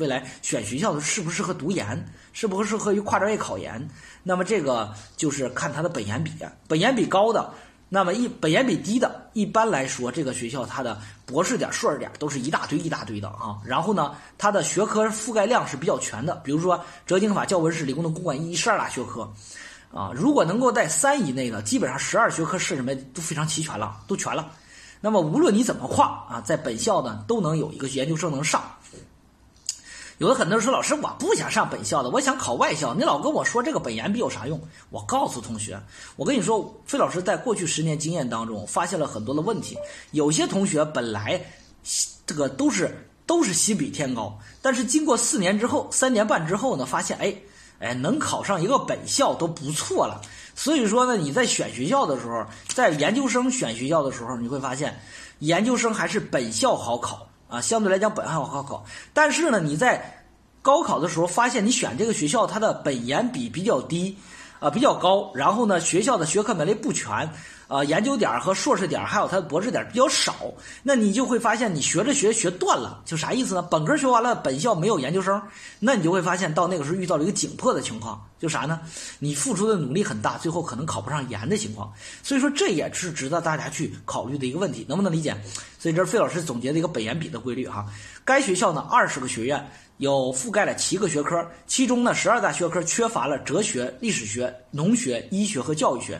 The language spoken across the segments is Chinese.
未来选学校的适不适合读研，适不适合于跨专业考研。那么这个就是看它的本研比，本研比高的，那么一本研比低的，一般来说这个学校它的博士点、硕士点都是一大堆一大堆的啊。然后呢，它的学科覆盖量是比较全的，比如说哲经法、教文史、理工农、公管一十二大学科。啊，如果能够在三以内的，基本上十二学科是什么都非常齐全了，都全了。那么无论你怎么跨啊，在本校呢都能有一个研究生能上。有的很多人说，老师我不想上本校的，我想考外校。你老跟我说这个本研比有啥用？我告诉同学，我跟你说，费老师在过去十年经验当中发现了很多的问题。有些同学本来这个都是都是心比天高，但是经过四年之后，三年半之后呢，发现哎。哎，能考上一个本校都不错了。所以说呢，你在选学校的时候，在研究生选学校的时候，你会发现，研究生还是本校好考啊，相对来讲本校好考。但是呢，你在高考的时候发现，你选这个学校它的本研比比较低，啊比较高，然后呢，学校的学科门类不全。呃，研究点和硕士点还有它的博士点比较少，那你就会发现你学着学学断了，就啥意思呢？本科学完了，本校没有研究生，那你就会发现到那个时候遇到了一个紧迫的情况，就啥呢？你付出的努力很大，最后可能考不上研的情况。所以说这也是值得大家去考虑的一个问题，能不能理解？所以这是费老师总结的一个本研比的规律哈。该学校呢，二十个学院有覆盖了七个学科，其中呢十二大学科缺乏了哲学、历史学、农学、医学和教育学。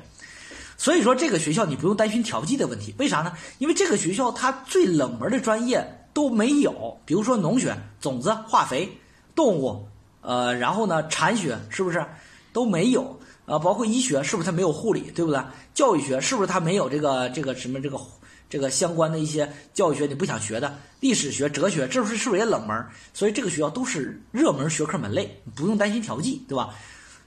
所以说这个学校你不用担心调剂的问题，为啥呢？因为这个学校它最冷门的专业都没有，比如说农学、种子、化肥、动物，呃，然后呢蚕学是不是都没有？呃，包括医学是不是它没有护理，对不对？教育学是不是它没有这个这个什么这个这个相关的一些教育学你不想学的？历史学、哲学这不是是不是也冷门？所以这个学校都是热门学科门类，不用担心调剂，对吧？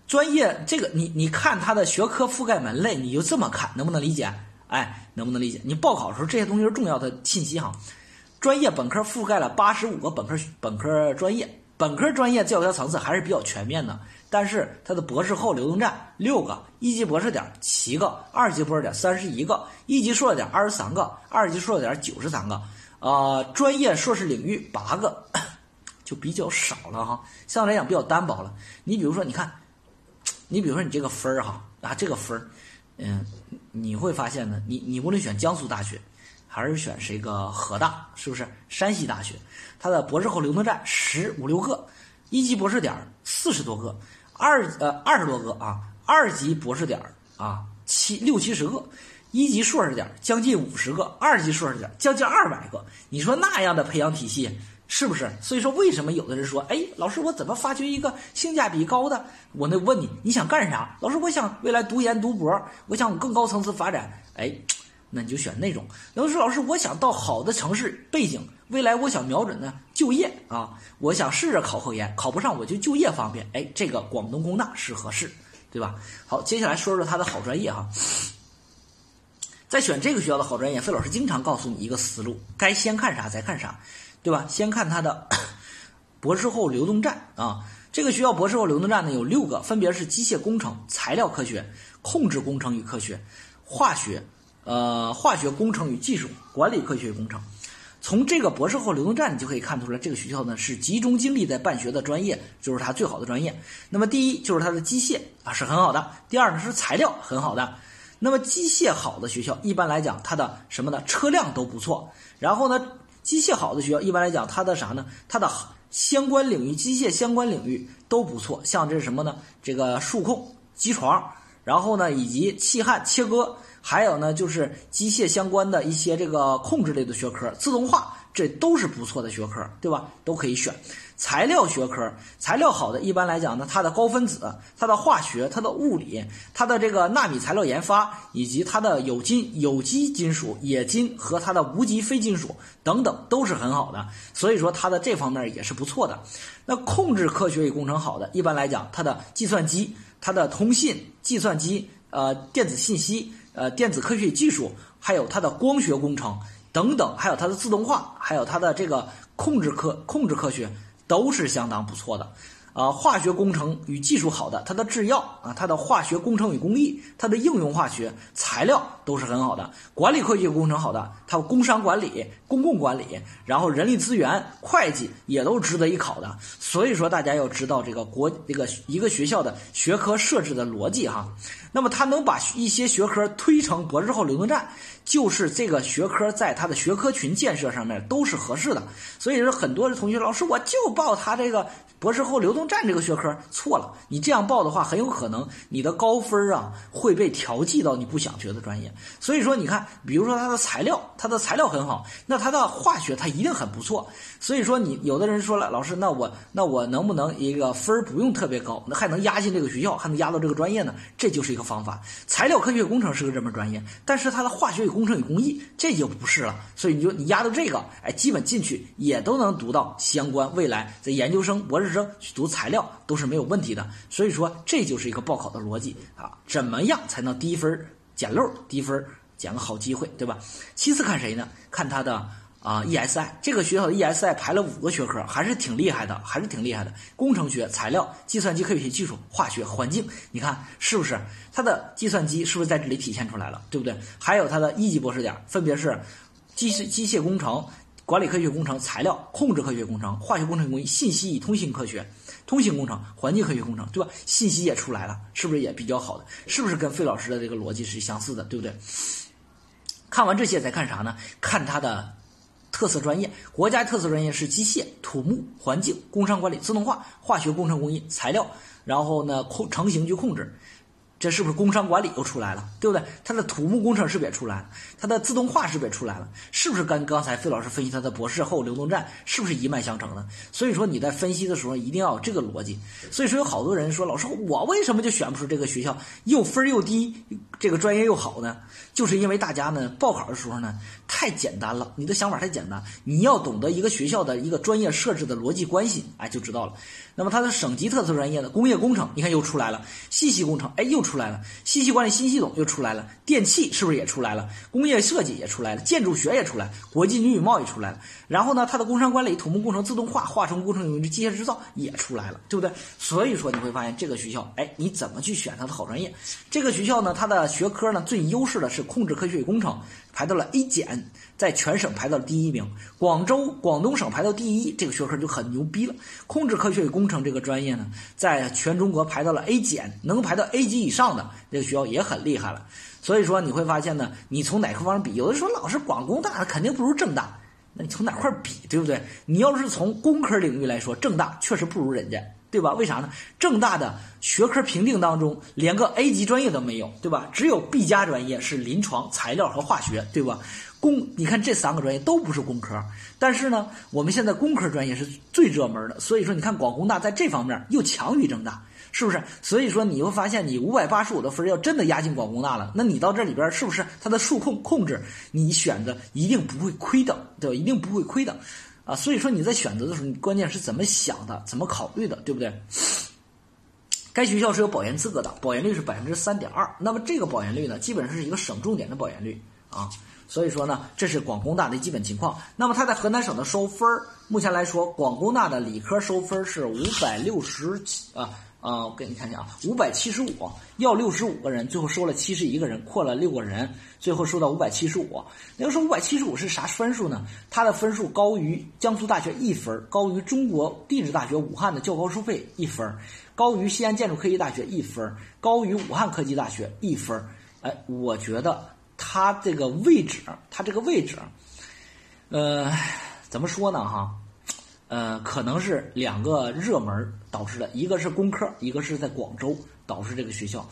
专业这个你你看它的学科覆盖门类，你就这么看，能不能理解？哎，能不能理解？你报考的时候这些东西是重要的信息哈。专业本科覆盖了八十五个本科本科专业，本科专业教学层次还是比较全面的。但是它的博士后流动站六个，一级博士点七个，二级博士点三十一个，一级硕士点二十三个，二级硕士点九十三个，呃，专业硕士领域八个，就比较少了哈，相对来讲比较单薄了。你比如说，你看。你比如说你这个分儿哈啊，这个分儿，嗯，你会发现呢，你你无论选江苏大学，还是选这个河大，是不是山西大学？它的博士后流动站十五六个，一级博士点四十多个，二呃二十多个啊，二级博士点啊七六七十个，一级硕士点将近五十个，二级硕士点将近二百个。你说那样的培养体系？是不是？所以说，为什么有的人说，哎，老师，我怎么发掘一个性价比高的？我那问你，你想干啥？老师，我想未来读研读博，我想往更高层次发展。哎，那你就选那种。老师，老师，我想到好的城市背景，未来我想瞄准呢就业啊，我想试着考后研，考不上我就就业方便。哎，这个广东工大是合适，对吧？好，接下来说说他的好专业哈。在选这个学校的好专业，费老师经常告诉你一个思路：该先看啥再看啥。对吧？先看它的 博士后流动站啊，这个学校博士后流动站呢有六个，分别是机械工程、材料科学、控制工程与科学、化学、呃化学工程与技术、管理科学与工程。从这个博士后流动站，你就可以看出来，这个学校呢是集中精力在办学的专业，就是它最好的专业。那么第一就是它的机械啊是很好的，第二呢是材料很好的。那么机械好的学校，一般来讲它的什么呢？车辆都不错。然后呢？机械好的学校，一般来讲，它的啥呢？它的相关领域，机械相关领域都不错。像这是什么呢？这个数控、机床，然后呢，以及气焊、切割，还有呢，就是机械相关的一些这个控制类的学科，自动化，这都是不错的学科，对吧？都可以选。材料学科，材料好的，一般来讲呢，它的高分子、它的化学、它的物理、它的这个纳米材料研发，以及它的有金、有机金属、冶金和它的无机非金属等等，都是很好的。所以说它的这方面也是不错的。那控制科学与工程好的，一般来讲，它的计算机、它的通信、计算机、呃电子信息、呃电子科学与技术，还有它的光学工程等等，还有它的自动化，还有它的这个控制科控制科学。都是相当不错的，啊，化学工程与技术好的，它的制药啊，它的化学工程与工艺，它的应用化学材料都是很好的。管理科学工程好的，它工商管理、公共管理，然后人力资源、会计也都值得一考的。所以说，大家要知道这个国这个一个学校的学科设置的逻辑哈。那么，它能把一些学科推成博士后流动站，就是这个学科在它的学科群建设上面都是合适的。所以说，很多的同学老师我就报他这个。博士后流动站这个学科错了，你这样报的话，很有可能你的高分啊会被调剂到你不想学的专业。所以说，你看，比如说它的材料，它的材料很好，那它的化学它一定很不错。所以说，你有的人说了，老师，那我那我能不能一个分不用特别高，那还能压进这个学校，还能压到这个专业呢？这就是一个方法。材料科学工程是个热门专业，但是它的化学与工程与工艺这就不是了。所以你就你压到这个，哎，基本进去也都能读到相关未来在研究生、博士。生去读材料都是没有问题的，所以说这就是一个报考的逻辑啊！怎么样才能低分捡漏、低分捡个好机会，对吧？其次看谁呢？看他的啊 ESI，这个学校的 ESI 排了五个学科，还是挺厉害的，还是挺厉害的。工程学、材料、计算机科学与技术、化学、环境，你看是不是？它的计算机是不是在这里体现出来了，对不对？还有它的一级博士点分别是机械机械工程。管理科学工程、材料控制科学工程、化学工程工艺、信息与通信科学、通信工程、环境科学工程，对吧？信息也出来了，是不是也比较好的？是不是跟费老师的这个逻辑是相似的，对不对？看完这些再看啥呢？看它的特色专业，国家特色专业是机械、土木、环境、工商管理、自动化、化学工程工艺、材料，然后呢控成型去控制。这是不是工商管理又出来了，对不对？它的土木工程是不是也出来了？它的自动化是不是也出来了？是不是跟刚才费老师分析它的博士后流动站是不是一脉相承的？所以说你在分析的时候一定要有这个逻辑。所以说有好多人说，老师我为什么就选不出这个学校又分又低，这个专业又好呢？就是因为大家呢报考的时候呢太简单了，你的想法太简单，你要懂得一个学校的一个专业设置的逻辑关系，哎就知道了。那么它的省级特色专业的工业工程，你看又出来了；信息工程，哎又出来了；信息管理新系统又出来了；电气是不是也出来了？工业设计也出来了；建筑学也出来，国际女与贸易出来了。然后呢，它的工商管理、土木工程、自动化、化成工程与机械制造也出来了，对不对？所以说你会发现这个学校，哎，你怎么去选它的好专业？这个学校呢，它的学科呢最优势的是控制科学与工程，排到了 A 减。在全省排到了第一名，广州、广东省排到第一，这个学科就很牛逼了。控制科学与工程这个专业呢，在全中国排到了 A 减，能排到 A 级以上的这个学校也很厉害了。所以说你会发现呢，你从哪个方面比？有的说老师广工大肯定不如正大，那你从哪块比，对不对？你要是从工科领域来说，正大确实不如人家。对吧？为啥呢？正大的学科评定当中连个 A 级专业都没有，对吧？只有 B 加专业是临床、材料和化学，对吧？工，你看这三个专业都不是工科，但是呢，我们现在工科专业是最热门的，所以说你看广工大在这方面又强于正大，是不是？所以说你会发现，你五百八十五的分要真的压进广工大了，那你到这里边是不是它的数控控制你选择一定不会亏的，对吧？一定不会亏的。啊，所以说你在选择的时候，你关键是怎么想的，怎么考虑的，对不对？该学校是有保研资格的，保研率是百分之三点二。那么这个保研率呢，基本上是一个省重点的保研率啊。所以说呢，这是广工大的基本情况。那么它在河南省的收分儿目前来说，广工大的理科收分是五百六十七啊。啊，我给你看一下啊，五百七十五要六十五个人，最后收了七十一个人，扩了六个人，最后收到五百七十五。那个说五百七十五是啥分数呢？它的分数高于江苏大学一分，高于中国地质大学武汉的较高收费一分，高于西安建筑科技大学一分，高于武汉科技大学一分。哎，我觉得它这个位置，它这个位置，呃，怎么说呢？哈。呃，可能是两个热门导致的，一个是工科，一个是在广州导致这个学校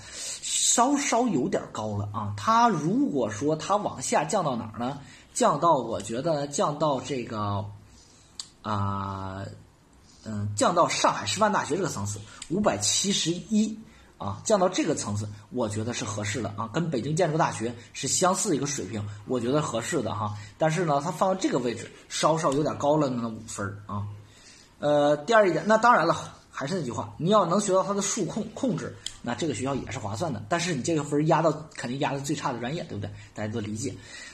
稍稍有点高了啊。它如果说它往下降到哪儿呢？降到我觉得降到这个啊，嗯，降到上海师范大学这个层次，五百七十一啊，降到这个层次，我觉得是合适的啊，跟北京建筑大学是相似一个水平，我觉得合适的哈。但是呢，它放到这个位置，稍稍有点高了那五分啊。呃，第二一点，那当然了，还是那句话，你要能学到它的数控控制，那这个学校也是划算的。但是你这个分压到肯定压的最差的专业，对不对？大家都理解。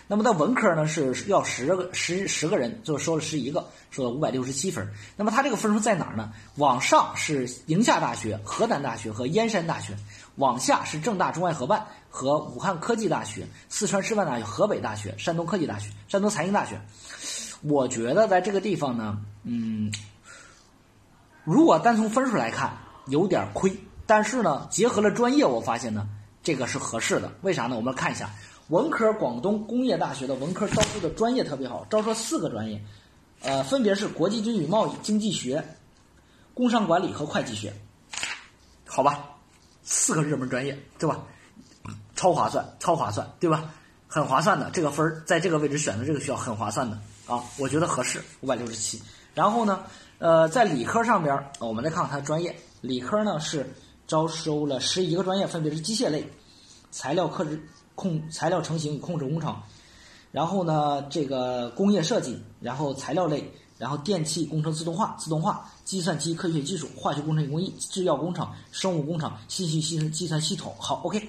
那么在文科呢是要十个十十个人，就收了十一个，收了五百六十七分。那么它这个分数在哪儿呢？往上是宁夏大学、河南大学和燕山大学，往下是郑大中外合办和武汉科技大学、四川师范大学、河北大学、山东科技大学、山东财经大学。我觉得在这个地方呢，嗯，如果单从分数来看有点亏，但是呢，结合了专业，我发现呢，这个是合适的。为啥呢？我们看一下。文科广东工业大学的文科招收的专业特别好，招收四个专业，呃，分别是国际经济与贸易、经济学、工商管理和会计学，好吧，四个热门专业，对吧？超划算，超划算，对吧？很划算的，这个分儿在这个位置选择这个学校很划算的啊，我觉得合适，五百六十七。然后呢，呃，在理科上边，我们再看看它的专业，理科呢是招收了十一个专业，分别是机械类、材料科制。控材料成型与控制工程，然后呢，这个工业设计，然后材料类，然后电气工程自动化、自动化、计算机科学技术、化学工程与工艺、制药工程、生物工程、信息系计算系统。好，OK，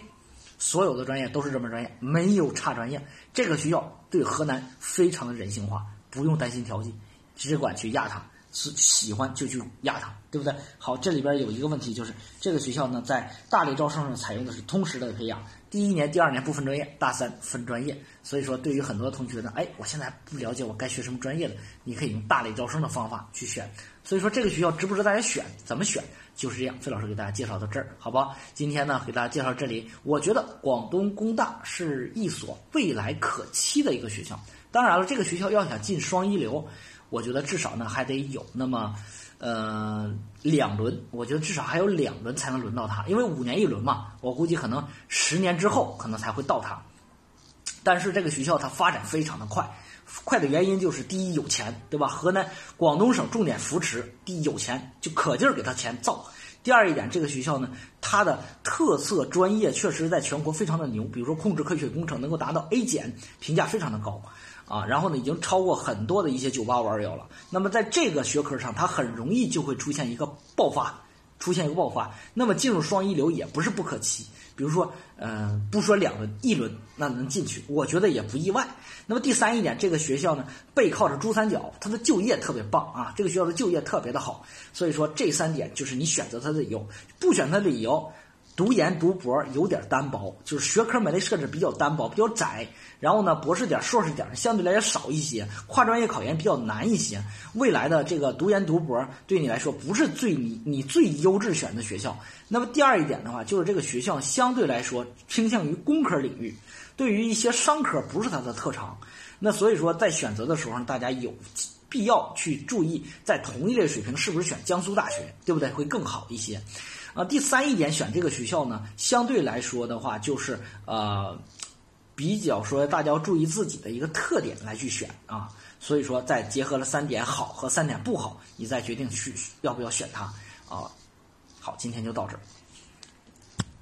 所有的专业都是热门专业，没有差专业。这个学校对河南非常的人性化，不用担心调剂，只管去压它。是喜欢就去压它，对不对？好，这里边有一个问题，就是这个学校呢，在大类招生上采用的是通识的培养，第一年、第二年不分专业，大三分专业。所以说，对于很多同学呢，哎，我现在不了解我该学什么专业的，你可以用大类招生的方法去选。所以说，这个学校值不值大家选？怎么选？就是这样。费老师给大家介绍到这儿，好吧？今天呢，给大家介绍这里，我觉得广东工大是一所未来可期的一个学校。当然了，这个学校要想进双一流。我觉得至少呢还得有那么，呃，两轮。我觉得至少还有两轮才能轮到他，因为五年一轮嘛。我估计可能十年之后可能才会到他。但是这个学校它发展非常的快，快的原因就是第一有钱，对吧？河南广东省重点扶持，第一有钱就可劲儿给他钱造。第二一点，这个学校呢，它的特色专业确实在全国非常的牛，比如说控制科学工程能够达到 A 减，评价非常的高。啊，然后呢，已经超过很多的一些九八五二幺了。那么在这个学科上，它很容易就会出现一个爆发，出现一个爆发。那么进入双一流也不是不可期。比如说，呃，不说两轮，一轮那能进去，我觉得也不意外。那么第三一点，这个学校呢，背靠着珠三角，它的就业特别棒啊，这个学校的就业特别的好。所以说这三点就是你选择它的理由，不选它的理由。读研读博有点单薄，就是学科门类设置比较单薄，比较窄。然后呢，博士点、硕士点相对来讲少一些，跨专业考研比较难一些。未来的这个读研读博对你来说不是最你你最优质选的学校。那么第二一点的话，就是这个学校相对来说倾向于工科领域，对于一些商科不是它的特长。那所以说在选择的时候，大家有必要去注意，在同一类水平是不是选江苏大学，对不对？会更好一些。啊，第三一点选这个学校呢，相对来说的话，就是呃，比较说大家要注意自己的一个特点来去选啊。所以说，再结合了三点好和三点不好，你再决定去要不要选它啊。好，今天就到这儿。